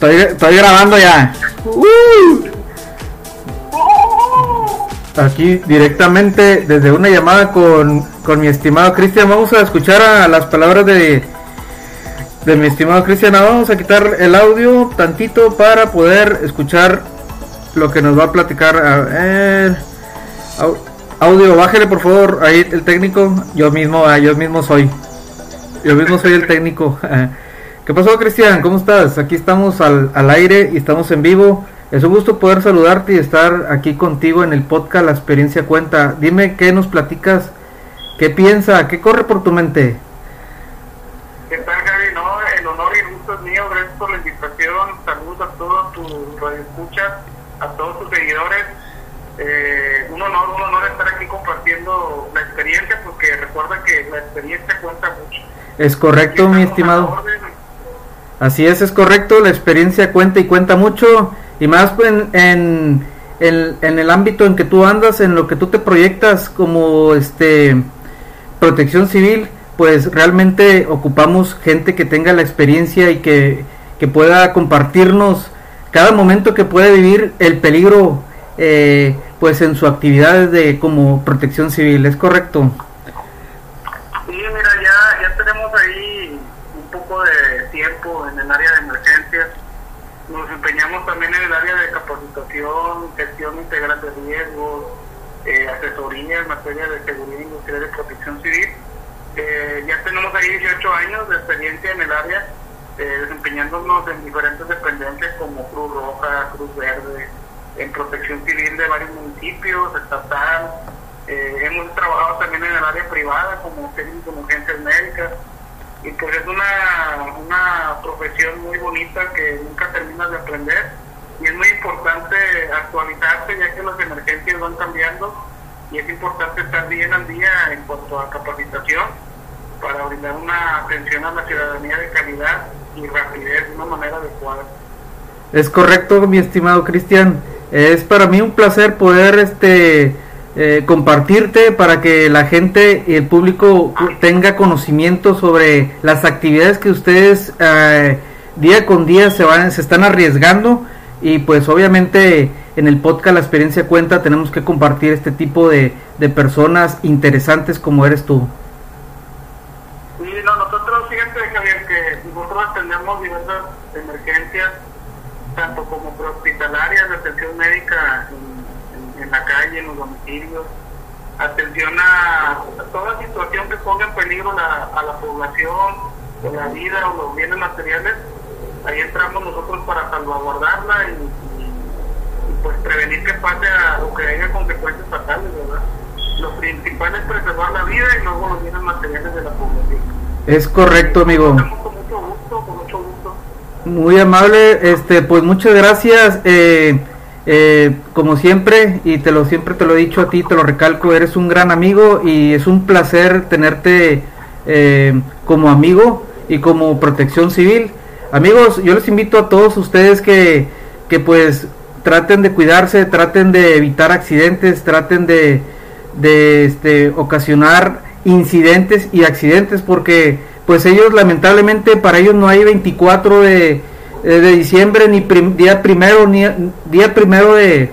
Estoy, grabando ya. Uh. Aquí directamente desde una llamada con, con mi estimado Cristian. Vamos a escuchar a las palabras de, de mi estimado Cristian. Vamos a quitar el audio tantito para poder escuchar lo que nos va a platicar. Audio, bájele por favor. Ahí el técnico. Yo mismo, ah, yo mismo soy. Yo mismo soy el técnico. ¿Qué pasó, Cristian? ¿Cómo estás? Aquí estamos al, al aire y estamos en vivo. Es un gusto poder saludarte y estar aquí contigo en el podcast La Experiencia Cuenta. Dime qué nos platicas, qué piensa, qué corre por tu mente. ¿Qué tal, Gaby? No, el honor y el gusto es mío. Gracias por la invitación. Saludos a todos tus radioescuchas, a todos tus seguidores. Eh, un honor, un honor estar aquí compartiendo la experiencia, porque recuerda que la experiencia cuenta mucho. Es correcto, mi estimado. Así es, es correcto. La experiencia cuenta y cuenta mucho. Y más en, en, en- en el ámbito en que tú andas, en lo que tú te proyectas como este protección civil, pues realmente ocupamos gente que tenga la experiencia y que, que pueda compartirnos cada momento que puede vivir el peligro eh, pues en su actividad de como protección civil. ¿Es correcto? Sí, mira, ya, ya tenemos ahí un poco de tiempo en el área de emergencias. Nos empeñamos también en el área de capacitación, gestión integral de riesgos, eh, asesoría en materia de seguridad industrial y protección civil. Eh, ya tenemos ahí 18 años de experiencia en el área, eh, desempeñándonos en diferentes dependencias como Cruz Roja, Cruz Verde, en protección civil de varios municipios, estatal. Hemos trabajado también en el área privada como técnico en urgencias médicas. Y pues es una, una profesión muy bonita que nunca terminas de aprender. Y es muy importante actualizarse ya que las emergencias van cambiando y es importante estar bien al día en cuanto a capacitación para brindar una atención a la ciudadanía de calidad y rapidez de una manera adecuada. Es correcto, mi estimado Cristian. Es para mí un placer poder este eh, compartirte para que la gente y el público tenga conocimiento sobre las actividades que ustedes eh, día con día se van se están arriesgando y pues obviamente en el podcast La experiencia cuenta tenemos que compartir este tipo de, de personas interesantes como eres tú. Sí, no, nosotros, Javier, que nosotros atendemos diversas emergencias, tanto como prehospitalarias, de atención médica en, la calle, en los domicilios, atención a, a toda situación que ponga en peligro la- a la población, o la vida o los bienes materiales. Ahí entramos nosotros para salvaguardarla y, y- y, pues prevenir que pase a, o que haya consecuencias fatales, ¿verdad? Lo principal es preservar la vida y luego los bienes materiales de la población. Es correcto, amigo. Con mucho gusto, con mucho gusto. Muy amable, este, pues muchas gracias. eh, eh, como siempre, y te lo siempre te lo he dicho a ti, te lo recalco, eres un gran amigo y es un placer tenerte eh, como amigo y como protección civil. Amigos, yo les invito a todos ustedes que, que pues traten de cuidarse, traten de evitar accidentes, traten de, de este, ocasionar incidentes y accidentes porque pues ellos lamentablemente para ellos no hay 24 de, de diciembre ni prim- día primero ni día primero de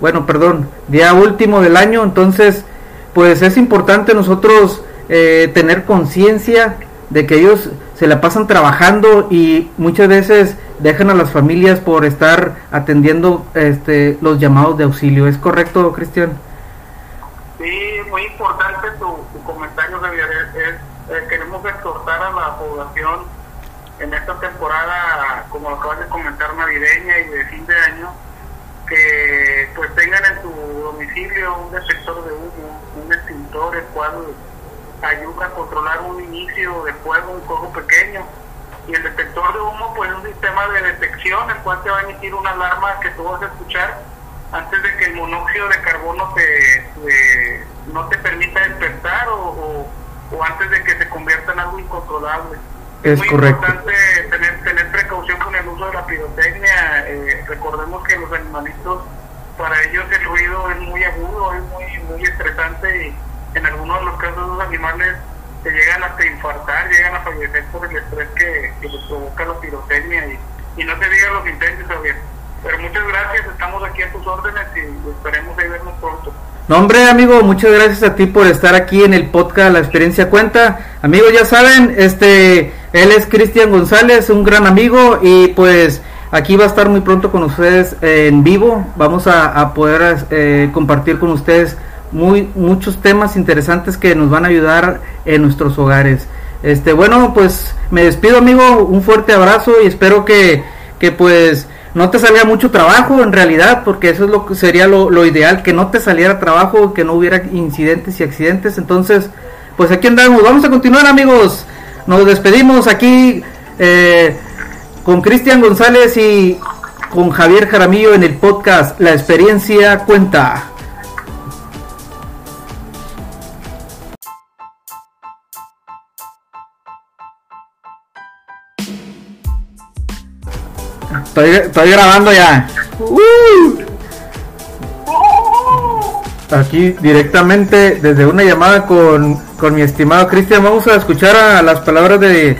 bueno perdón día último del año. Entonces pues es importante nosotros eh, tener conciencia de que ellos se la pasan trabajando y muchas veces dejan a las familias por estar atendiendo este los llamados de auxilio. Es correcto Cristian Sí, muy importante tu, tu comentario, Javier. Es, es, eh, queremos exhortar a la población en esta temporada, como acabas de comentar, navideña y de fin de año, que pues tengan en su domicilio un detector de humo, un extintor, el cual ayuda a controlar un inicio de fuego, un fuego pequeño. Y el detector de humo, pues es un sistema de detección, el cual te va a emitir una alarma que tú vas a escuchar antes de que el monóxido de carbono te, te- no te permita despertar o, o, o antes de que se convierta en algo incontrolable. Es muy correcto. importante tener, tener precaución con el uso de la pirotecnia. Eh, recordemos que los animalitos, para ellos el ruido es muy agudo, es muy, muy estresante y en algunos de los casos los animales se llegan hasta infartar, llegan a fallecer por el estrés que, que les provoca la pirotecnia y y no se digan los incendios, Javier. Pero muchas gracias, estamos aquí a tus órdenes y esperemos de vernos pronto. No, hombre, amigo, muchas gracias a ti por estar aquí en el podcast La Experiencia Cuenta. Amigos, ya saben, este, él es Cristian González, un gran amigo y pues aquí va a estar muy pronto con ustedes en vivo. Vamos a, poder eh, compartir con ustedes muy muchos temas interesantes que nos van a ayudar en nuestros hogares. Este, bueno, pues me despido, amigo, un fuerte abrazo y espero que, que pues no te salga mucho trabajo en realidad, porque eso es lo que sería lo, ideal, que no te saliera trabajo, que no hubiera incidentes y accidentes. Entonces, pues aquí andamos. Vamos a continuar, amigos. Nos despedimos aquí eh, con Cristian González y con Javier Jaramillo en el podcast La experiencia cuenta. Estoy, grabando ya. Aquí directamente desde una llamada con, con mi estimado Cristian. Vamos a escuchar a las palabras de,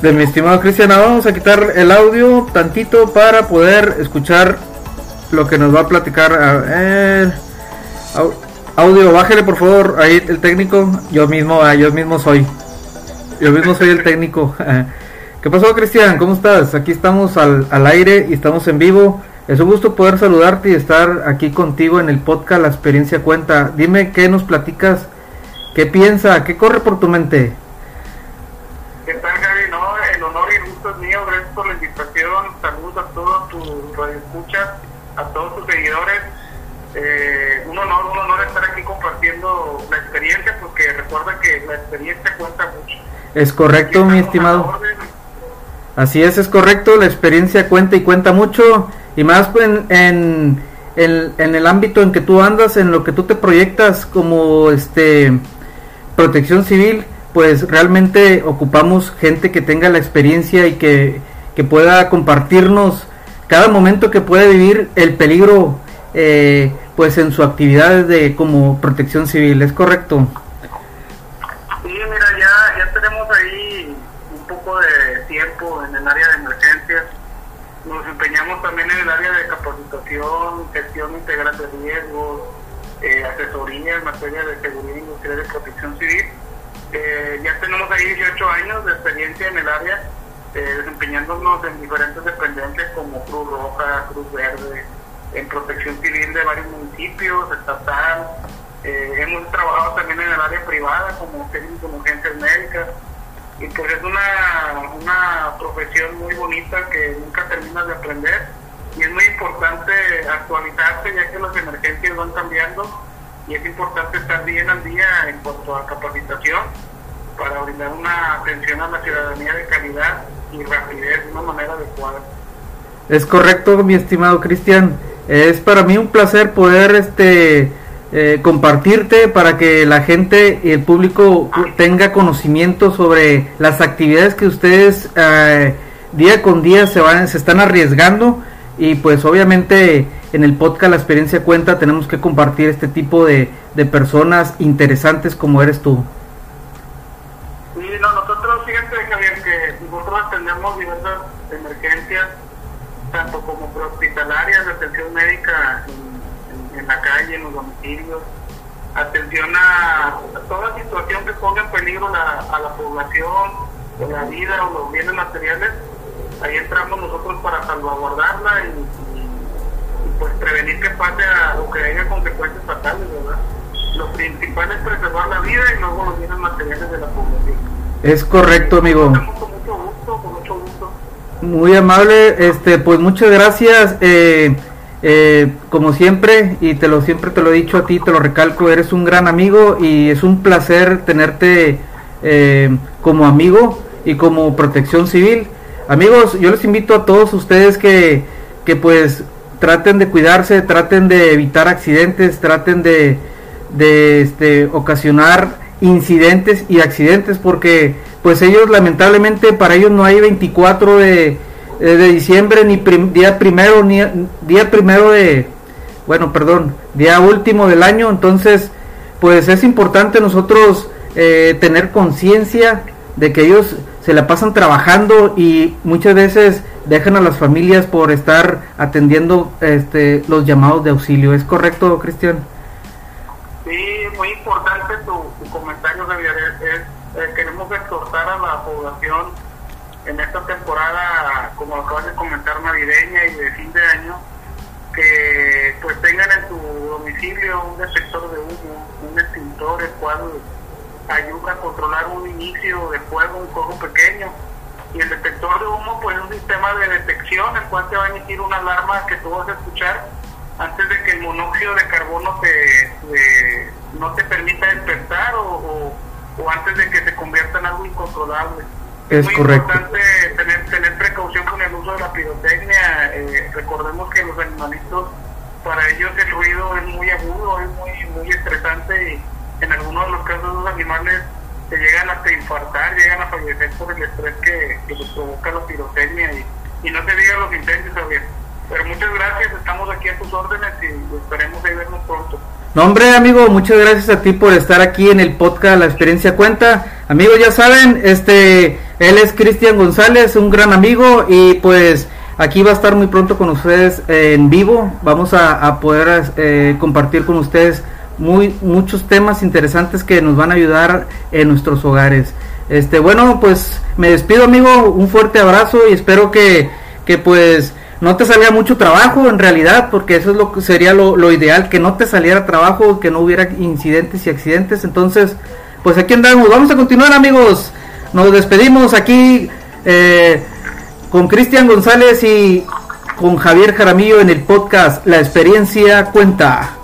de mi estimado Cristian. Vamos a quitar el audio tantito para poder escuchar lo que nos va a platicar. A ver. Audio, bájale por favor. Ahí el técnico. Yo mismo, ah, yo mismo soy. Yo mismo soy el técnico. ¿Qué pasó, Cristian? ¿Cómo estás? Aquí estamos al, al, aire y estamos en vivo. Es un gusto poder saludarte y estar aquí contigo en el podcast La Experiencia Cuenta. Dime qué nos platicas, qué piensa, qué corre por tu mente. ¿Qué tal, Gaby? No, el honor y el gusto es mío. Gracias por la invitación. Saludos a todos tus radioescuchas, a todos tus seguidores. Eh, un honor, un honor estar aquí compartiendo la experiencia, porque recuerda que la experiencia cuenta mucho. Es correcto, mi estimado. Así es, es correcto, la experiencia cuenta y cuenta mucho, y más en, en, en, el ámbito en que tú andas, en lo que tú te proyectas como este protección civil, pues realmente ocupamos gente que tenga la experiencia y que, que pueda compartirnos cada momento que puede vivir el peligro eh, pues en su actividad de como protección civil, ¿es correcto? En el área de emergencias. Nos empeñamos también en el área de capacitación, gestión integral de riesgos, eh, asesoría en materia de seguridad industrial y protección civil. Eh, ya tenemos ahí 18 años de experiencia en el área, eh, desempeñándonos en diferentes dependencias como Cruz Roja, Cruz Verde, en protección civil de varios municipios, estatal. hemos trabajado también en el área privada como técnico en urgencias médicas y pues es una, una profesión muy bonita que nunca terminas de aprender y es muy importante actualizarse ya que las emergencias van cambiando y es importante estar bien al día en cuanto a capacitación para brindar una atención a la ciudadanía de calidad y rapidez de una manera adecuada. Es correcto, mi estimado Cristian. Es para mí un placer poder este eh, compartirte para que la gente y el público tenga conocimiento sobre las actividades que ustedes eh, día con día se van se están arriesgando. Y pues obviamente en el podcast la experiencia cuenta tenemos que compartir este tipo de, de personas interesantes como eres tú. Sí no, nosotros fíjate Javier que nosotros atendemos diversas emergencias tanto como hospitalarias atención médica en la calle, en los domicilios, atención a, toda situación que ponga en peligro a la población, la vida o los bienes materiales, ahí entramos nosotros para salvaguardarla y, pues prevenir que pase a lo que haya consecuencias fatales, ¿verdad? Lo principal es preservar la vida y luego los bienes materiales de la población. Es correcto, amigo. Con mucho gusto, con mucho gusto. Muy amable, este, pues muchas gracias. Eh, eh, como siempre, y te lo siempre te lo he dicho a ti, te lo recalco, eres un gran amigo y es un placer tenerte eh, como amigo y como protección civil. Amigos, yo les invito a todos ustedes que, que pues traten de cuidarse, traten de evitar accidentes, traten de, de este, ocasionar incidentes y accidentes porque pues ellos lamentablemente para ellos no hay 24 de de diciembre, ni día primero, ni día primero de, bueno, perdón, día último del año. Entonces, pues es importante nosotros eh, tener conciencia de que ellos se la pasan trabajando y muchas veces dejan a las familias por estar atendiendo este, los llamados de auxilio. ¿Es correcto, Cristian? Sí, muy importante tu, comentario, Javier. Es, queremos exhortar a la población en esta temporada, como acabas de comentar, navideña y de fin de año, que pues tengan en su domicilio un detector de humo, un extintor, el cual ayuda a controlar un inicio de fuego, un fuego pequeño. Y el detector de humo, pues es un sistema de detección, el cual te va a emitir una alarma que tú vas a escuchar antes de que el monóxido de carbono te, no te permita despertar o, o, antes de que se convierta en algo incontrolable. Es, muy importante tener, tener precaución con el uso de la pirotecnia. Eh, recordemos que los animalitos, para ellos el ruido es muy agudo, es muy, muy estresante y en algunos de los casos los animales se llegan hasta infartar, llegan a fallecer por el estrés que, les provoca la pirotecnia y, y no te digan los incendios, Javier. Pero muchas gracias, estamos aquí a tus órdenes y esperemos de vernos pronto. No, hombre, amigo, muchas gracias a ti por estar aquí en el podcast La Experiencia Cuenta. Amigos, ya saben, este, él es Cristian González, un gran amigo y pues aquí va a estar muy pronto con ustedes en vivo. Vamos a, poder eh, compartir con ustedes muy muchos temas interesantes que nos van a ayudar en nuestros hogares. Este, bueno, pues me despido, amigo, un fuerte abrazo y espero que, que pues no te salga mucho trabajo en realidad, porque eso es lo que sería lo, ideal, que no te saliera trabajo, que no hubiera incidentes y accidentes. Entonces, pues aquí andamos. Vamos a continuar, amigos. Nos despedimos aquí eh, con Cristian González y con Javier Jaramillo en el podcast La experiencia cuenta.